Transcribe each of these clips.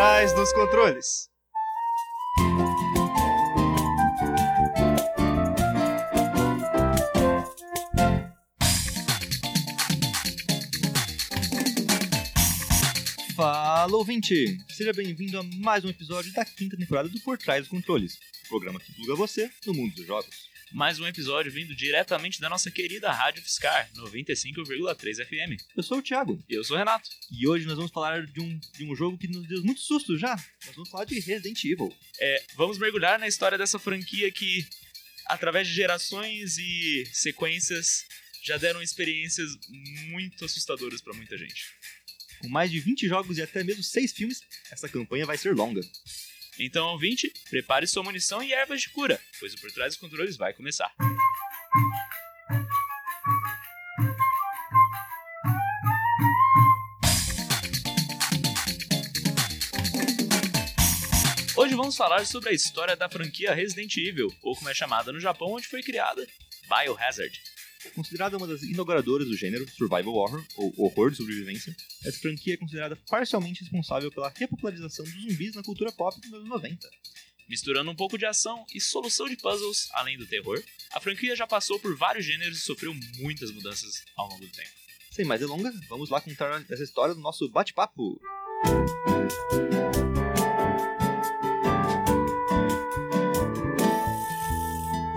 trás dos controles. Fala, ouvinte! Seja bem-vindo a mais um episódio da quinta temporada do Por Trás dos Controles, programa que pluga você no mundo dos jogos. Mais um episódio vindo diretamente da nossa querida Rádio Fiscar, 95,3 FM. Eu sou o Thiago, E eu sou o Renato. e hoje nós vamos falar de um, de um jogo que nos deu muito susto já. Nós vamos falar de Resident Evil. É, vamos mergulhar na história dessa franquia que, através de gerações e sequências, já deram experiências muito assustadoras pra muita gente. Com mais de 20 jogos e até mesmo 6 filmes, essa campanha vai ser longa. Então, ouvinte, prepare sua munição e ervas de cura, pois o Por Trás dos Controles vai começar. Hoje vamos falar sobre a história da franquia Resident Evil, ou como é chamada no Japão, onde foi criada, Biohazard. Considerada uma das inauguradoras do gênero Survival Horror, ou horror de sobrevivência, essa franquia é considerada parcialmente responsável pela repopularização dos zumbis na cultura pop dos anos 90. Misturando um pouco de ação e solução de puzzles, além do terror, a franquia já passou por vários gêneros e sofreu muitas mudanças ao longo do tempo. Sem mais delongas, vamos lá contar essa história do nosso bate-papo.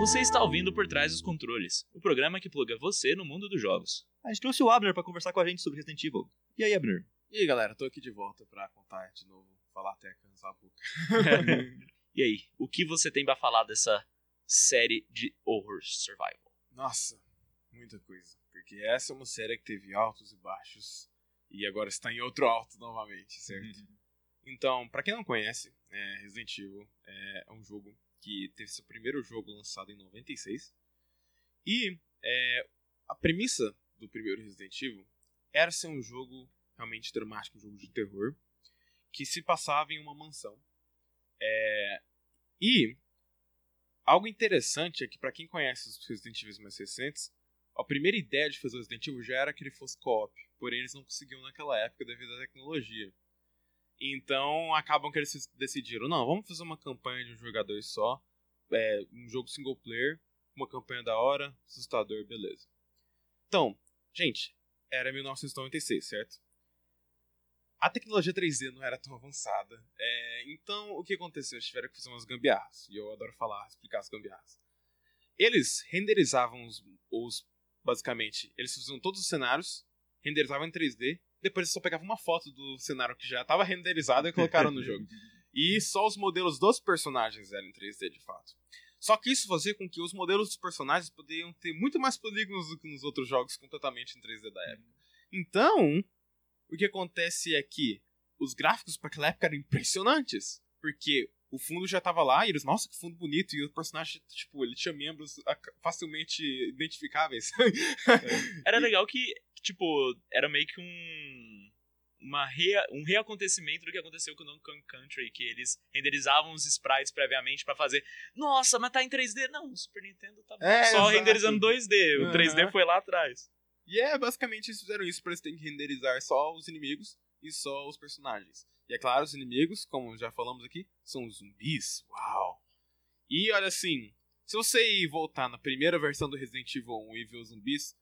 Você está ouvindo Por Trás dos Controles, o programa que pluga você no mundo dos jogos. A gente trouxe o Abner para conversar com a gente sobre Resident Evil. E aí, Abner? E aí, galera, tô aqui de volta pra contar de novo, falar até cansar a boca. e aí, o que você tem pra falar dessa série de horror survival? Nossa, muita coisa. Porque essa é uma série que teve altos e baixos e agora está em outro alto novamente, certo? Então, pra quem não conhece, é, Resident Evil é um jogo que teve seu primeiro jogo lançado em 96. E é, a premissa do primeiro Resident Evil era ser um jogo realmente dramático, um jogo de terror, que se passava em uma mansão. É, e algo interessante é que, pra quem conhece os Resident Evil mais recentes, a primeira ideia de fazer o Resident Evil já era que ele fosse co-op, porém eles não conseguiam naquela época devido à tecnologia. Então acabam que eles decidiram, não, vamos fazer uma campanha de um jogador só, é, um jogo single player, uma campanha da hora, assustador, beleza. Então, gente, era 1996, certo? A tecnologia 3D não era tão avançada, é, então o que aconteceu? Eles tiveram que fazer umas gambiarras, e eu adoro falar, explicar as gambiarras. Eles renderizavam os, os basicamente, eles faziam todos os cenários, renderizavam em 3D, depois eles só pegavam uma foto do cenário que já estava renderizado e colocaram no jogo. E só os modelos dos personagens eram em 3D de fato. Só que isso fazia com que os modelos dos personagens poderiam ter muito mais polígonos do que nos outros jogos completamente em 3D da época. Então, o que acontece é que os gráficos para aquela época eram impressionantes. Porque o fundo já tava lá e eles, nossa, que fundo bonito. E o personagem, tipo, ele tinha membros facilmente identificáveis. Era legal que, tipo, era meio que um. Uma rea, um reacontecimento do que aconteceu com o Donkey Kong Country, que eles renderizavam os sprites previamente pra fazer. Nossa, mas tá em 3D? Não, o Super Nintendo tá É, só exato. renderizando 2D. O Aham. 3D foi lá atrás. E é, basicamente eles fizeram isso pra eles terem que renderizar só os inimigos e só os personagens. E é claro, os inimigos, como já falamos aqui, são os zumbis. Uau! E olha assim, se você voltar na primeira versão do Resident Evil 1 e ver os zumbis,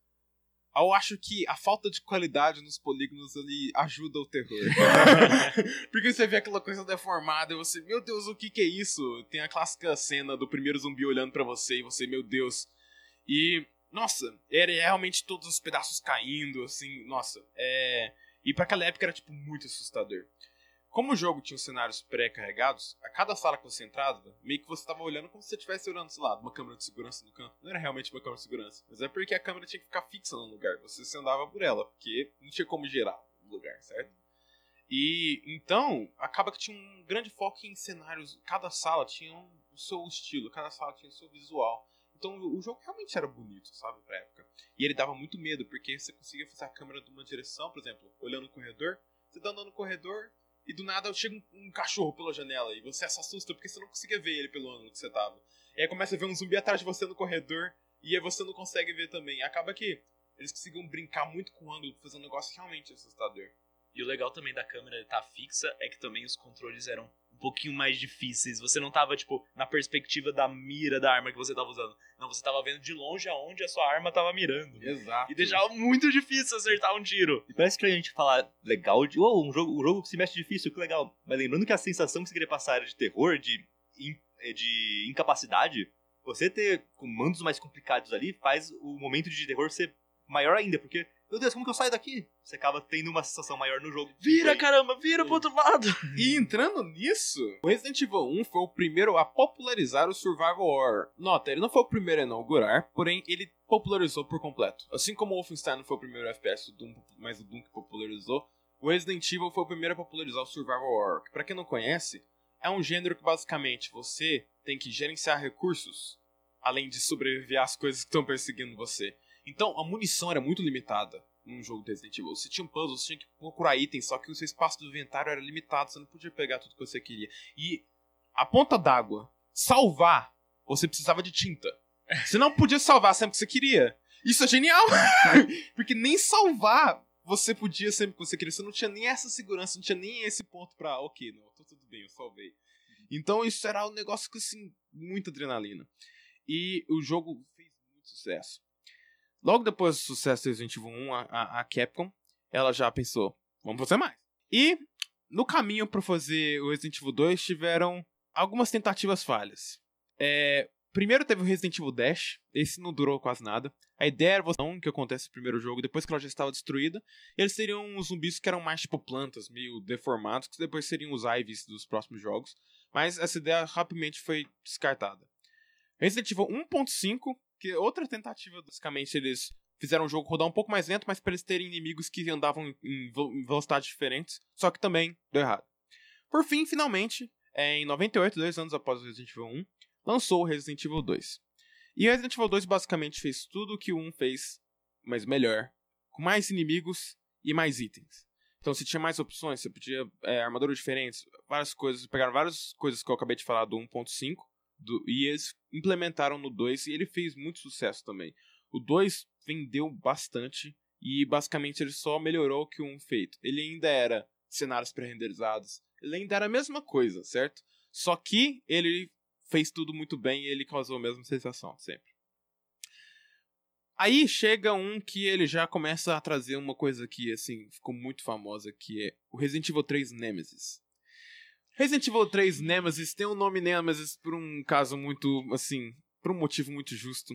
eu acho que a falta de qualidade nos polígonos ali ajuda o terror. Porque você vê aquela coisa deformada e você, meu Deus, o que que é isso? Tem a clássica cena do primeiro zumbi olhando pra você e você, meu Deus. E, nossa, era realmente todos os pedaços caindo, assim, nossa. É... E pra aquela época era, tipo, muito assustador. Como o jogo tinha os cenários pré-carregados, a cada sala que você entrava, meio que você tava olhando como se você estivesse olhando, sei lá, uma câmera de segurança no canto. Não era realmente uma câmera de segurança, mas é porque a câmera tinha que ficar fixa no lugar. Você se andava por ela, porque não tinha como gerar o lugar, certo? E então, acaba que tinha um grande foco em cenários. Cada sala tinha o seu estilo, cada sala tinha o seu visual. Então o jogo realmente era bonito, sabe, pra época. E ele dava muito medo, porque você conseguia fazer a câmera de uma direção, por exemplo, olhando no corredor, você tá andando no corredor e do nada chega um, um cachorro pela janela e você se assusta porque você não conseguia ver ele pelo ângulo que você tava. E aí começa a ver um zumbi atrás de você no corredor e aí você não consegue ver também. Acaba que eles conseguiam brincar muito com o ângulo, fazer um negócio realmente assustador. E o legal também da câmera estar tá fixa é que também os controles eram pouquinho mais difíceis. Você não tava, tipo, na perspectiva da mira da arma que você tava usando. Não, você tava vendo de longe aonde a sua arma tava mirando. Exato. E deixava muito difícil acertar um tiro. E parece que a gente falar legal de. Oh, um jogo, um jogo que se mexe difícil, que legal. Mas lembrando que a sensação que você queria passar era de terror, de, de incapacidade, você ter comandos mais complicados ali faz o momento de terror ser maior ainda, porque meu Deus, como que eu saio daqui? Você acaba tendo uma sensação maior no jogo. Vira, caramba, vira pro outro lado. E entrando nisso, o Resident Evil 1 foi o primeiro a popularizar o Survival Horror. Nota, ele não foi o primeiro a inaugurar, porém ele popularizou por completo. Assim como o Wolfenstein não foi o primeiro FPS do Doom, mas o Doom que popularizou, o Resident Evil foi o primeiro a popularizar o Survival Horror, que pra quem não conhece, é um gênero que basicamente você tem que gerenciar recursos, além de sobreviver às coisas que estão perseguindo você. Então, a munição era muito limitada num jogo de Resident Evil. Você tinha um puzzle, você tinha que procurar itens, só que o seu espaço do inventário era limitado, você não podia pegar tudo que você queria. E a ponta d'água, salvar, você precisava de tinta. Você não podia salvar sempre que você queria. Isso é genial! Porque nem salvar você podia sempre que você queria. Você não tinha nem essa segurança, não tinha nem esse ponto pra, ok, não, tô tudo bem, eu salvei. Então isso era um negócio que, assim, muita adrenalina. E o jogo fez muito sucesso. Logo depois do sucesso do Resident Evil 1, a, a, a Capcom, ela já pensou, vamos fazer mais. E no caminho para fazer o Resident Evil 2 tiveram algumas tentativas falhas. É, primeiro teve o Resident Evil Dash, esse não durou quase nada. A ideia era você que acontece no primeiro jogo, depois que ela já estava destruída, eles seriam uns zumbis que eram mais tipo plantas, meio deformados, que depois seriam os Ives dos próximos jogos. Mas essa ideia rapidamente foi descartada. Resident Evil 1.5 que outra tentativa, basicamente, eles fizeram o jogo rodar um pouco mais lento, mas para eles terem inimigos que andavam em, velocidades diferentes, só que também deu errado. Por fim, finalmente, é, em 98, dois anos após o Resident Evil 1, lançou o Resident Evil 2. E o Resident Evil 2 basicamente fez tudo o que o 1 fez, mas melhor, com mais inimigos e mais itens. Então você tinha mais opções, você podia é, armaduras diferentes, várias coisas, pegaram várias coisas que eu acabei de falar do 1.5 do, e eles implementaram no 2 e ele fez muito sucesso também. O 2 vendeu bastante e basicamente ele só melhorou o que o 1 feito. Ele ainda era cenários pré-renderizados, ele ainda era a mesma coisa, certo? Só que ele fez tudo muito bem e ele causou a mesma sensação, sempre. Aí chega um que ele já começa a trazer uma coisa que, assim, ficou muito famosa, que é o Resident Evil 3 Nemesis. Resident Evil 3 Nemesis tem o um nome Nemesis por um caso muito, assim, por um motivo muito justo.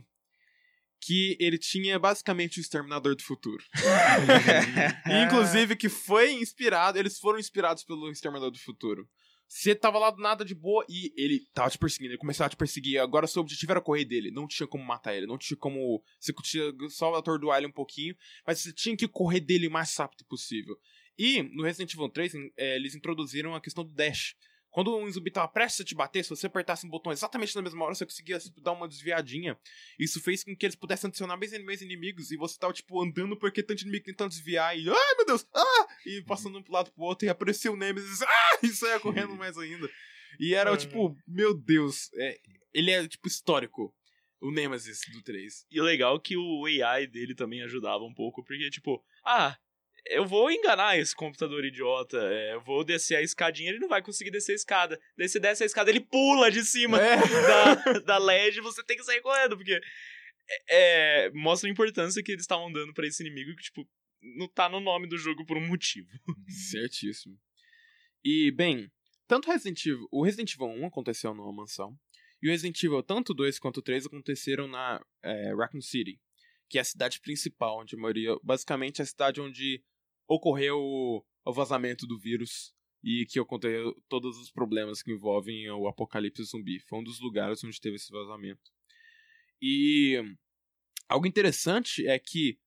Que ele tinha basicamente o Exterminador do Futuro. Inclusive, que foi inspirado, eles foram inspirados pelo Exterminador do Futuro. Você tava lá do nada de boa e ele tava te perseguindo, ele começava a te perseguir. Agora seu objetivo era correr dele, não tinha como matar ele, não tinha como. Você tinha só atordoar ele um pouquinho, mas você tinha que correr dele o mais rápido possível. E no Resident Evil 3, é, eles introduziram a questão do dash. Quando um zumbi tava prestes a te bater, se você apertasse um botão exatamente na mesma hora, você conseguia tipo, dar uma desviadinha. Isso fez com que eles pudessem adicionar mais, mais inimigos e você tava, tipo, andando porque tanto inimigo tentando desviar e. Ai, meu Deus! Ah! E passando um pro lado pro outro e apareceu o Nemesis. Ah! E saia correndo mais ainda. E era, tipo, meu Deus. É, ele é, tipo, histórico. O Nemesis do 3. E o legal é que o AI dele também ajudava um pouco, porque, tipo, ah, eu vou enganar esse computador idiota. É, eu vou descer a escadinha, ele não vai conseguir descer a escada. Daí você desce a escada, ele pula de cima é. da, da LED e você tem que sair correndo, porque é, é mostra a importância que eles estavam dando para esse inimigo que, tipo, não tá no nome do jogo por um motivo. Certíssimo. E, bem, tanto Resident Evil, o Resident Evil 1 aconteceu numa mansão, e o Resident Evil, tanto 2 quanto 3, aconteceram na é, Raccoon City, que é a cidade principal, onde a maioria, basicamente a cidade onde ocorreu o vazamento do vírus e que ocorreu todos os problemas que envolvem o apocalipse zumbi. Foi um dos lugares onde teve esse vazamento. E algo interessante é que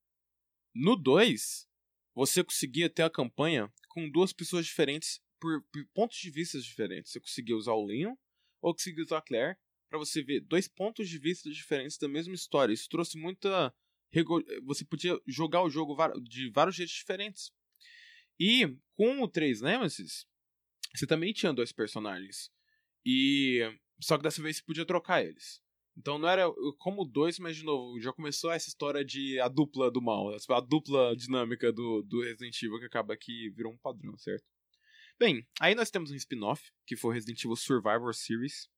no 2 você conseguia ter a campanha com duas pessoas diferentes por, por pontos de vista diferentes. Você conseguia usar o Leon ou conseguia usar a Claire para você ver dois pontos de vista diferentes da mesma história. Isso trouxe muita você podia jogar o jogo de vários jeitos diferentes. E com o 3 Nemesis, você também tinha dois personagens. E só que dessa vez você podia trocar eles. Então não era como 2, mas de novo, já começou essa história de a dupla do mal, a dupla dinâmica do, do Resident Evil que acaba que virou um padrão, certo? Bem, aí nós temos um spin-off, que foi Resident Evil Survivor Series.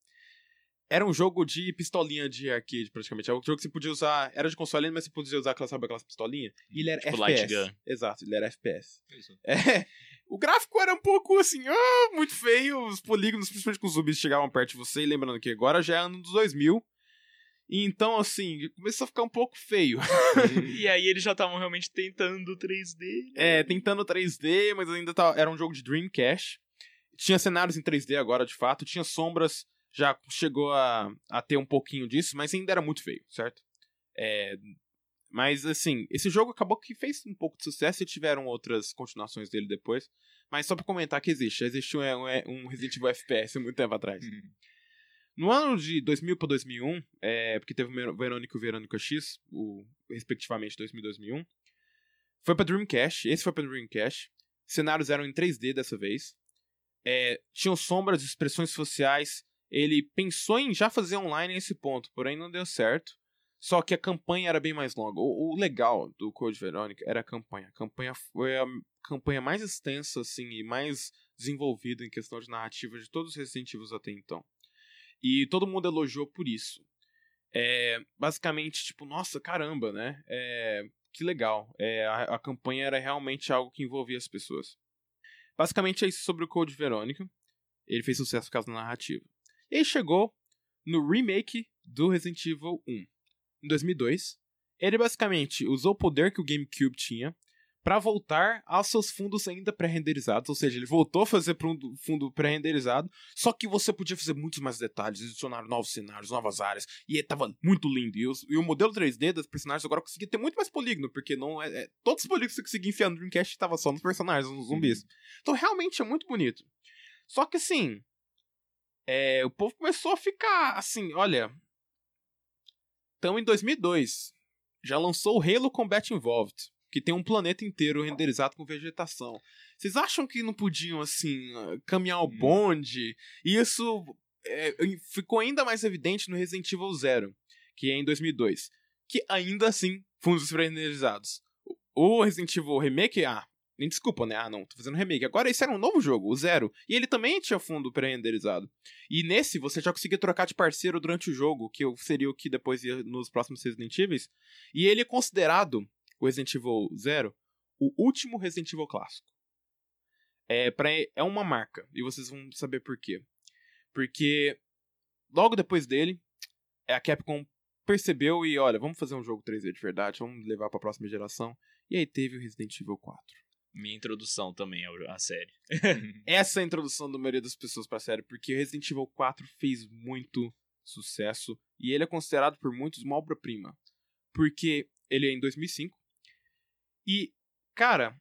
Era um jogo de pistolinha de arcade, praticamente. Era um jogo que você podia usar. Era de console, mas você podia usar aquela, sabe, aquelas pistolinhas. E ele era Tipo FPS. light gun. Exato, ele era FPS. Isso. É, o gráfico era um pouco assim, ah, muito feio. Os polígonos, principalmente com os zumbis, chegavam perto de você. E lembrando que agora já é ano dos 2000. E então, assim, começou a ficar um pouco feio. E aí eles já estavam realmente tentando 3D. É, tentando 3D, mas ainda tá, era um jogo de Dreamcast. Tinha cenários em 3D agora, de fato. Tinha sombras, já chegou a, a ter um pouquinho disso, mas ainda era muito feio, certo? É, mas, assim, esse jogo acabou que fez um pouco de sucesso e tiveram outras continuações dele depois. Mas só pra comentar que existe. Existiu um, um Resident Evil FPS muito tempo atrás. No ano de 2000 para 2001, é, porque teve o Ver- Verônica e o Verônica X, o, respectivamente 2000 e 2001, foi pra Dreamcast, esse foi pra Dreamcast. Cenários eram em 3D dessa vez. É, tinham sombras, expressões sociais. Ele pensou em já fazer online nesse ponto, porém não deu certo. Só que a campanha era bem mais longa. O, o legal do Code Verônica era a campanha. A campanha foi a campanha mais extensa assim e mais desenvolvida em questão de narrativa de todos os Resident Evil até então. E todo mundo elogiou por isso. É, basicamente, tipo, nossa, caramba, né? É, que legal. É, a, a campanha era realmente algo que envolvia as pessoas. Basicamente é isso sobre o Code Verônica. Ele fez sucesso por causa da narrativa. E chegou no remake do Resident Evil 1. Em 2002, ele basicamente usou o poder que o GameCube tinha para voltar aos seus fundos ainda pré-renderizados, ou seja, ele voltou a fazer para um fundo pré-renderizado, só que você podia fazer muitos mais detalhes, adicionar novos cenários, novas áreas, e tava muito lindo. E, os- e o modelo 3D dos personagens agora conseguia ter muito mais polígono, porque não é, é- todos os polígonos que você conseguia enfiar no Dreamcast estavam só nos personagens, nos zumbis. Então realmente é muito bonito. Só que assim, é, o povo começou a ficar assim, olha, então em 2002 já lançou o Halo Combat Involved, que tem um planeta inteiro renderizado com vegetação. Vocês acham que não podiam, assim, caminhar o Hum. bonde? E isso é, ficou ainda mais evidente no Resident Evil Zero, que é em 2002. Que ainda assim, fundos renderizados. O Resident Evil Remake, ah, nem desculpa, né? Ah, não, tô fazendo remake. Agora esse era um novo jogo, o Zero. E ele também tinha fundo pré-renderizado. E nesse, você já conseguia trocar de parceiro durante o jogo, que seria o que depois ia nos próximos Resident Evil. E ele é considerado, o Resident Evil Zero, o último Resident Evil clássico. É, pra, é uma marca, e vocês vão saber por quê. Porque logo depois dele, a Capcom percebeu e, olha, vamos fazer um jogo 3D de verdade, vamos levar pra próxima geração. E aí teve o Resident Evil 4. Minha introdução também à série. essa é a introdução da maioria das pessoas pra série, porque Resident Evil 4 fez muito sucesso e ele é considerado por muitos uma obra-prima. Porque ele é em 2005 e, cara,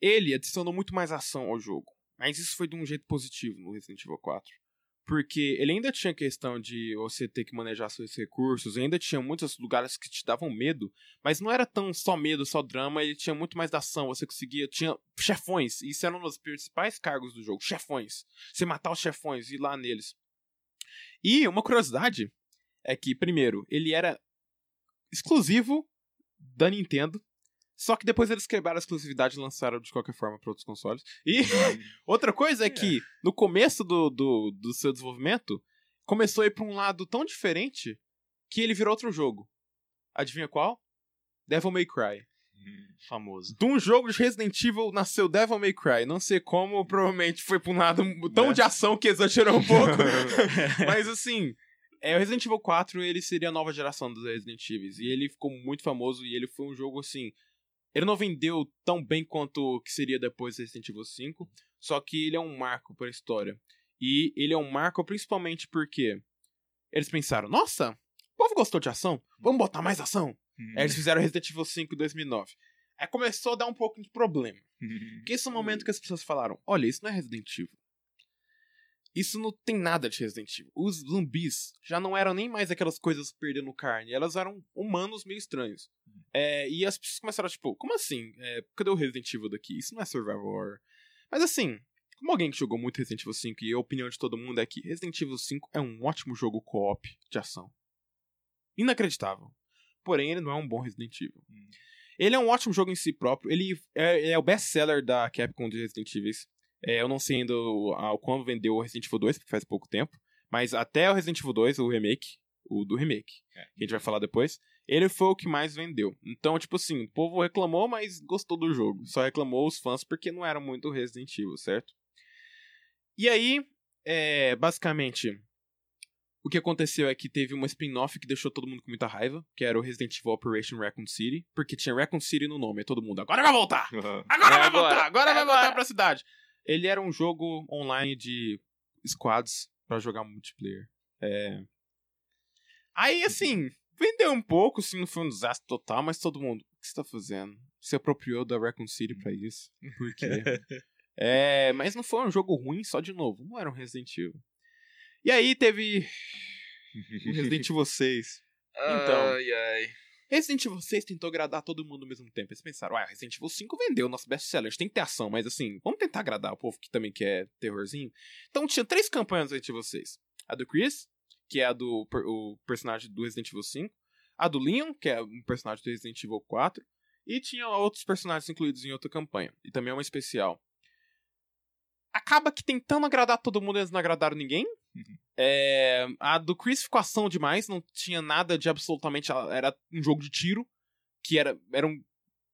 ele adicionou muito mais ação ao jogo. Mas isso foi de um jeito positivo no Resident Evil 4. Porque ele ainda tinha questão de você ter que manejar seus recursos, ainda tinha muitos lugares que te davam medo, mas não era tão só medo, só drama, ele tinha muito mais da ação, você conseguia, tinha chefões, isso era um dos principais cargos do jogo, chefões. Você matar os chefões e ir lá neles. E uma curiosidade é que, primeiro, ele era exclusivo da Nintendo, só que depois eles quebraram a exclusividade e lançaram de qualquer forma para outros consoles. E outra coisa é que, no começo do, do, do seu desenvolvimento, começou a ir pra um lado tão diferente que ele virou outro jogo. Adivinha qual? Devil May Cry. Famoso. De um jogo de Resident Evil nasceu Devil May Cry. Não sei como, provavelmente foi pra um lado tão Né? de ação que exagerou um pouco. Mas assim, é, o Resident Evil 4 ele seria a nova geração dos Resident Evil. E ele ficou muito famoso e ele foi um jogo assim. Ele não vendeu tão bem quanto o que seria depois do Resident Evil 5. Só que ele é um marco para a história. E ele é um marco principalmente porque eles pensaram: nossa, o povo gostou de ação? Vamos botar mais ação. Aí eles fizeram Resident Evil 5 em 2009. Aí começou a dar um pouco de problema. Porque esse é o momento que as pessoas falaram: olha, isso não é Resident Evil. Isso não tem nada de Resident Evil. Os zumbis já não eram nem mais aquelas coisas perdendo carne, elas eram humanos meio estranhos. É, e as pessoas começaram, tipo, como assim? É, cadê o Resident Evil daqui? Isso não é survival horror. Mas assim, como alguém que jogou muito Resident Evil 5 e a opinião de todo mundo é que Resident Evil 5 é um ótimo jogo co-op de ação. Inacreditável. Porém, ele não é um bom Resident Evil. Hum. Ele é um ótimo jogo em si próprio. Ele é, é o best-seller da Capcom de Resident Evil. É, eu não sei ainda o, a, quando vendeu o Resident Evil 2, porque faz pouco tempo. Mas até o Resident Evil 2, o remake, o do remake, É. que a gente vai falar depois, ele foi o que mais vendeu. Então, tipo assim, o povo reclamou, mas gostou do jogo. Só reclamou os fãs porque não era muito Resident Evil, certo? E aí, é, basicamente, o que aconteceu é que teve uma spin-off que deixou todo mundo com muita raiva, que era o Resident Evil Operation Raccoon City, porque tinha Raccoon City no nome, e todo mundo, agora vai voltar! Agora É vai agora. voltar! Agora É vai agora. voltar pra cidade! Ele era um jogo online de squads pra jogar multiplayer. É... Aí, assim, vendeu um pouco, assim, não foi um desastre total, mas todo mundo, o que você tá fazendo? Você apropriou da Raccoon City pra isso? Por quê? é, mas não foi um jogo ruim, só de novo, não era um Resident Evil. E aí teve o Resident Evil 6. Então. Ai, ai. Resident Evil 6 tentou agradar todo mundo ao mesmo tempo. Eles pensaram, ué, Resident Evil 5 vendeu nosso best-seller, tem que ter ação, mas assim, vamos tentar agradar o povo que também quer terrorzinho. Então tinha três campanhas do Resident Evil 6. A do Chris, que é a do o personagem do Resident Evil 5. A do Leon, que é um personagem do Resident Evil 4. E tinha outros personagens incluídos em outra campanha. E também é uma especial. Acaba que tentando agradar todo mundo, eles não agradaram ninguém. É, a do Chris ficou ação demais, não tinha nada de absolutamente. Era um jogo de tiro, que era, era um.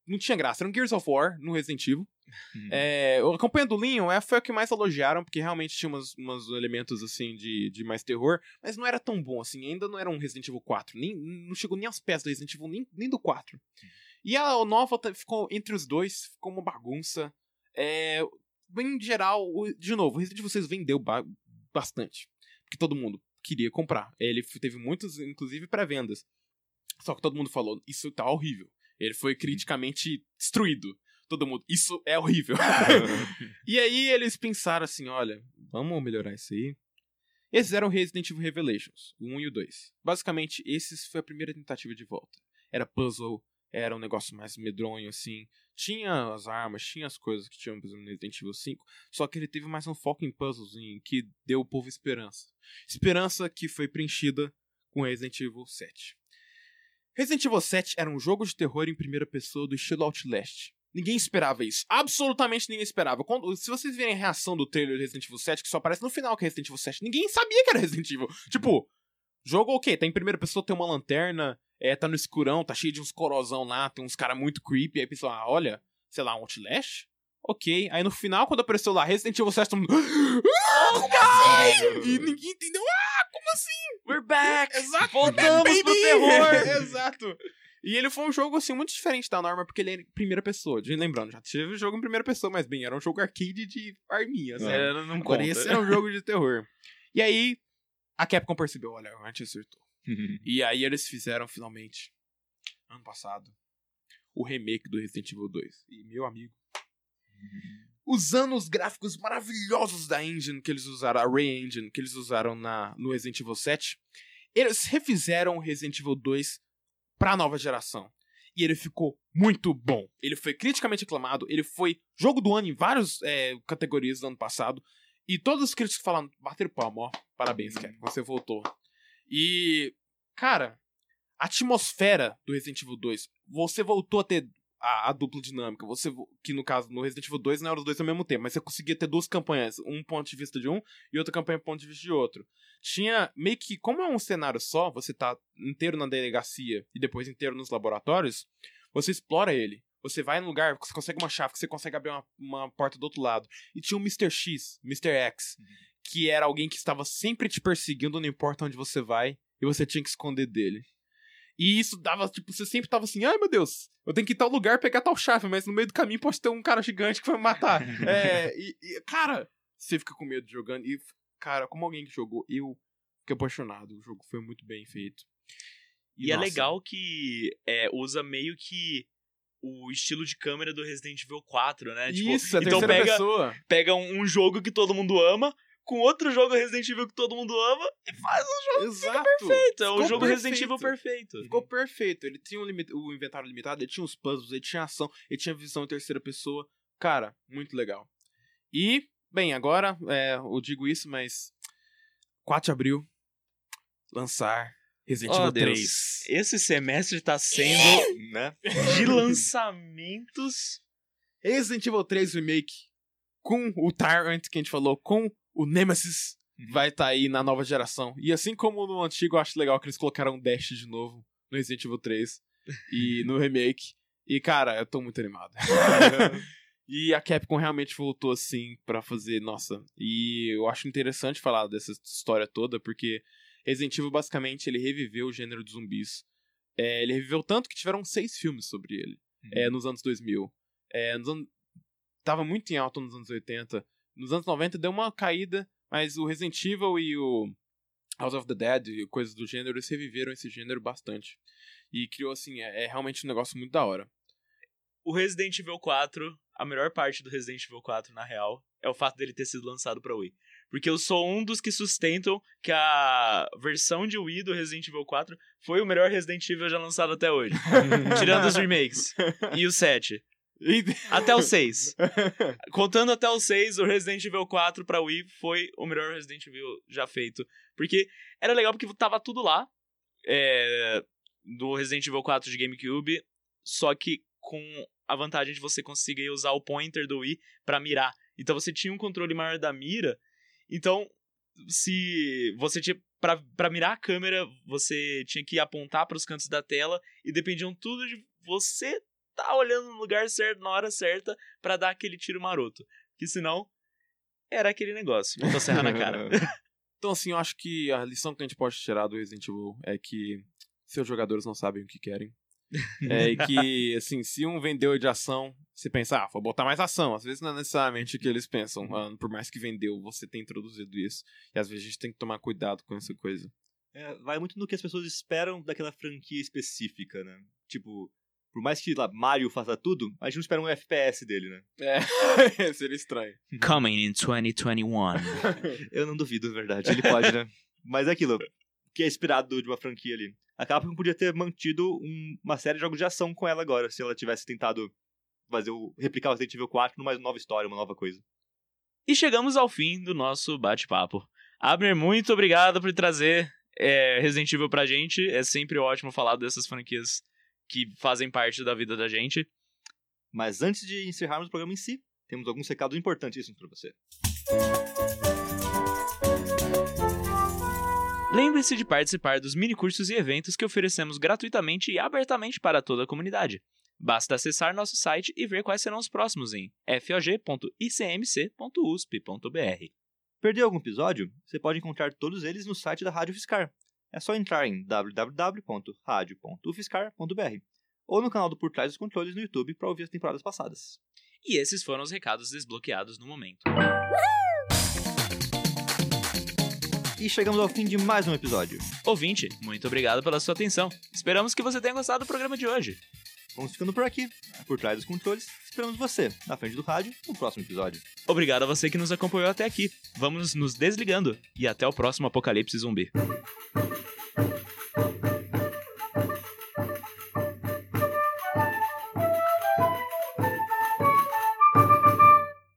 Não tinha graça, era um Gears of War no Resident Evil. Uhum. É, a campanha do Leon é, foi a que mais elogiaram, porque realmente tinha umas, umas elementos assim de, de mais terror, mas não era tão bom assim, ainda não era um Resident Evil 4, nem, não chegou nem aos pés do Resident Evil, nem, nem do 4. E a nova ficou entre os dois, ficou uma bagunça. É, em geral, de novo, o Resident Evil 6 vendeu ba- bastante, porque todo mundo queria comprar. Ele teve muitos, inclusive, pré-vendas. Só que todo mundo falou, isso tá horrível. Ele foi criticamente destruído. Todo mundo, isso é horrível. e aí eles pensaram assim, olha, vamos melhorar isso aí. Esses eram Resident Evil Revelations, o 1 e o 2. Basicamente, esses foi a primeira tentativa de volta. Era puzzle, era um negócio mais medronho, assim. Tinha as armas, tinha as coisas que tinham, por exemplo, no Resident Evil 5. Só que ele teve mais um foco em puzzles, em que deu o povo esperança. Esperança que foi preenchida com Resident Evil 7. Resident Evil 7 era um jogo de terror em primeira pessoa do estilo Outlast. Ninguém esperava isso. Absolutamente ninguém esperava. Quando- se vocês verem a reação do trailer de Resident Evil 7, que só aparece no final que é Resident Evil 7, ninguém sabia que era Resident Evil. Tipo, jogo o quê? Tá em primeira pessoa, tem uma lanterna, é, tá no escurão, tá cheio de uns corosão lá, tem uns caras muito creepy. Aí a pessoa, ah, olha, sei lá, um Outlast? Ok. Aí no final, quando apareceu lá Resident Evil 7, todo mundo. Ah, como assim? E ninguém entendeu. Ah, como assim? We're back! Exato, Voltamos baby! pro terror! Exato. E ele foi um jogo, assim, muito diferente da norma, porque ele é em primeira pessoa. Lembrando, já tive jogo em primeira pessoa, mas bem, era um jogo arcade de arminha, sabe? É, não, não Agora conta. esse era um jogo de terror. E aí, a Capcom percebeu, olha, a gente acertou. E aí eles fizeram, finalmente, ano passado, o remake do Resident Evil 2. E, meu amigo, usando os gráficos maravilhosos da engine que eles usaram, a Ray Engine que eles usaram na, no Resident Evil 7, eles refizeram o Resident Evil 2 pra nova geração. E ele ficou muito bom. Ele foi criticamente aclamado, ele foi jogo do ano em várias é, categorias do ano passado. E todos os críticos falaram, bateram palma, ó. Parabéns, Kevin, você voltou. E, cara, a atmosfera do Resident Evil 2, você voltou a ter a, a dupla dinâmica. Você, vo- que no caso, no Resident Evil 2 não era os dois ao mesmo tempo, mas você conseguia ter duas campanhas, um ponto de vista de um e outra campanha ponto de vista de outro. Tinha meio que, como é um cenário só, você tá inteiro na delegacia e depois inteiro nos laboratórios, você explora ele. Você vai num lugar, você consegue uma chave, você consegue abrir uma, uma porta do outro lado. E tinha um Mr. X, Mr. X, que era alguém que estava sempre te perseguindo, não importa onde você vai, e você tinha que esconder dele. E isso dava, tipo, você sempre tava assim, ai meu Deus, eu tenho que ir tal lugar pegar tal chave, mas no meio do caminho pode ter um cara gigante que vai me matar. é, e, e, cara, você fica com medo jogando. E, cara, como alguém que jogou, eu fiquei apaixonado. O jogo foi muito bem feito. E é nossa, legal que é, usa meio que o estilo de câmera do Resident Evil 4, né? Tipo, Isso, a então pega, pessoa. pega um, um jogo que todo mundo ama, com outro jogo Resident Evil que todo mundo ama, e faz um Exato. perfeito. É um Ficou jogo Resident perfeito. Evil perfeito. Ficou perfeito. Ele tinha um o inventário limitado, ele tinha os puzzles, ele tinha ação, ele tinha visão em terceira pessoa. Cara, muito legal. E, bem, agora é, eu digo isso, mas 4 de abril, lançar Resident Oh, Evil Deus. 3. Esse semestre tá sendo Né? de lançamentos. Resident Evil 3 Remake com o Tyrant que a gente falou, com o Nemesis, Uhum. vai estar aí na nova geração. E assim como no antigo, eu acho legal que eles colocaram Dash de novo no Resident Evil 3 e no remake. E cara, eu tô muito animado. e a Capcom realmente voltou assim pra fazer, nossa. E eu acho interessante falar dessa história toda porque Resident Evil basicamente ele reviveu o gênero de zumbis. É, ele reviveu tanto que tiveram seis filmes sobre ele é, nos anos 2000. É, nos anos... Tava muito em alta nos anos 80. Nos anos 90 deu uma caída, mas o Resident Evil e o House of the Dead e coisas do gênero, eles reviveram esse gênero bastante. E criou, assim, é, é realmente um negócio muito da hora. O Resident Evil 4, a melhor parte do Resident Evil 4, na real, é o fato dele ter sido lançado pra Wii. Porque eu sou um dos que sustentam que a versão de Wii do Resident Evil 4 foi o melhor Resident Evil já lançado até hoje. Tirando os remakes. E o 7. Até o 6. Contando até o 6, o Resident Evil 4 pra Wii foi o melhor Resident Evil já feito. Porque era legal porque tava tudo lá. É, do Resident Evil 4 de GameCube. Só que com a vantagem de você conseguir usar o pointer do Wii pra mirar. Então você tinha um controle maior da mira. Então, se você tinha. Pra, pra mirar a câmera, você tinha que apontar para os cantos da tela. E dependiam tudo de você tá olhando no lugar certo, na hora certa, pra dar aquele tiro maroto. Que senão, era aquele negócio. Motosserra na cara. Então, assim, eu acho que a lição que a gente pode tirar do Resident Evil é que seus jogadores não sabem o que querem. É e que, assim, se um vendeu de ação, você pensa, ah, vou botar mais ação. Às vezes não é necessariamente o que eles pensam. Ah, por mais que vendeu, você tem introduzido isso. E às vezes a gente tem que tomar cuidado com essa coisa. É, vai muito no que as pessoas esperam daquela franquia específica, né? Tipo, por mais que lá, Mario faça tudo, a gente não espera um FPS dele, né? É, seria estranho. Coming in 2021. Eu não duvido, na verdade. Ele pode, né? Mas é aquilo que é inspirado de uma franquia ali. A Capcom podia ter mantido um- uma série de jogos de ação com ela agora, se ela tivesse tentado fazer o, replicar o Resident Evil 4 numa nova história, uma nova coisa. E chegamos ao fim do nosso bate-papo. Abner, muito obrigado por trazer é, Resident Evil pra gente. É sempre ótimo falar dessas franquias que fazem parte da vida da gente. Mas antes de encerrarmos o programa em si, temos alguns recados importantíssimos para você. Lembre-se de participar dos minicursos e eventos que oferecemos gratuitamente e abertamente para toda a comunidade. Basta acessar nosso site e ver quais serão os próximos em fog.icmc.usp.br. Perdeu algum episódio? Você pode encontrar todos eles no site da Rádio Fiscar. É só entrar em www.radio.ufiscar.br ou no canal do Por Trás dos Controles no YouTube para ouvir as temporadas passadas. E esses foram os recados desbloqueados no momento. E chegamos ao fim de mais um episódio. Ouvinte, muito obrigado pela sua atenção. Esperamos que você tenha gostado do programa de hoje. Vamos ficando por aqui. Por Trás dos Controles, esperamos você na frente do rádio no próximo episódio. Obrigado a você que nos acompanhou até aqui. Vamos nos desligando e até o próximo Apocalipse Zumbi.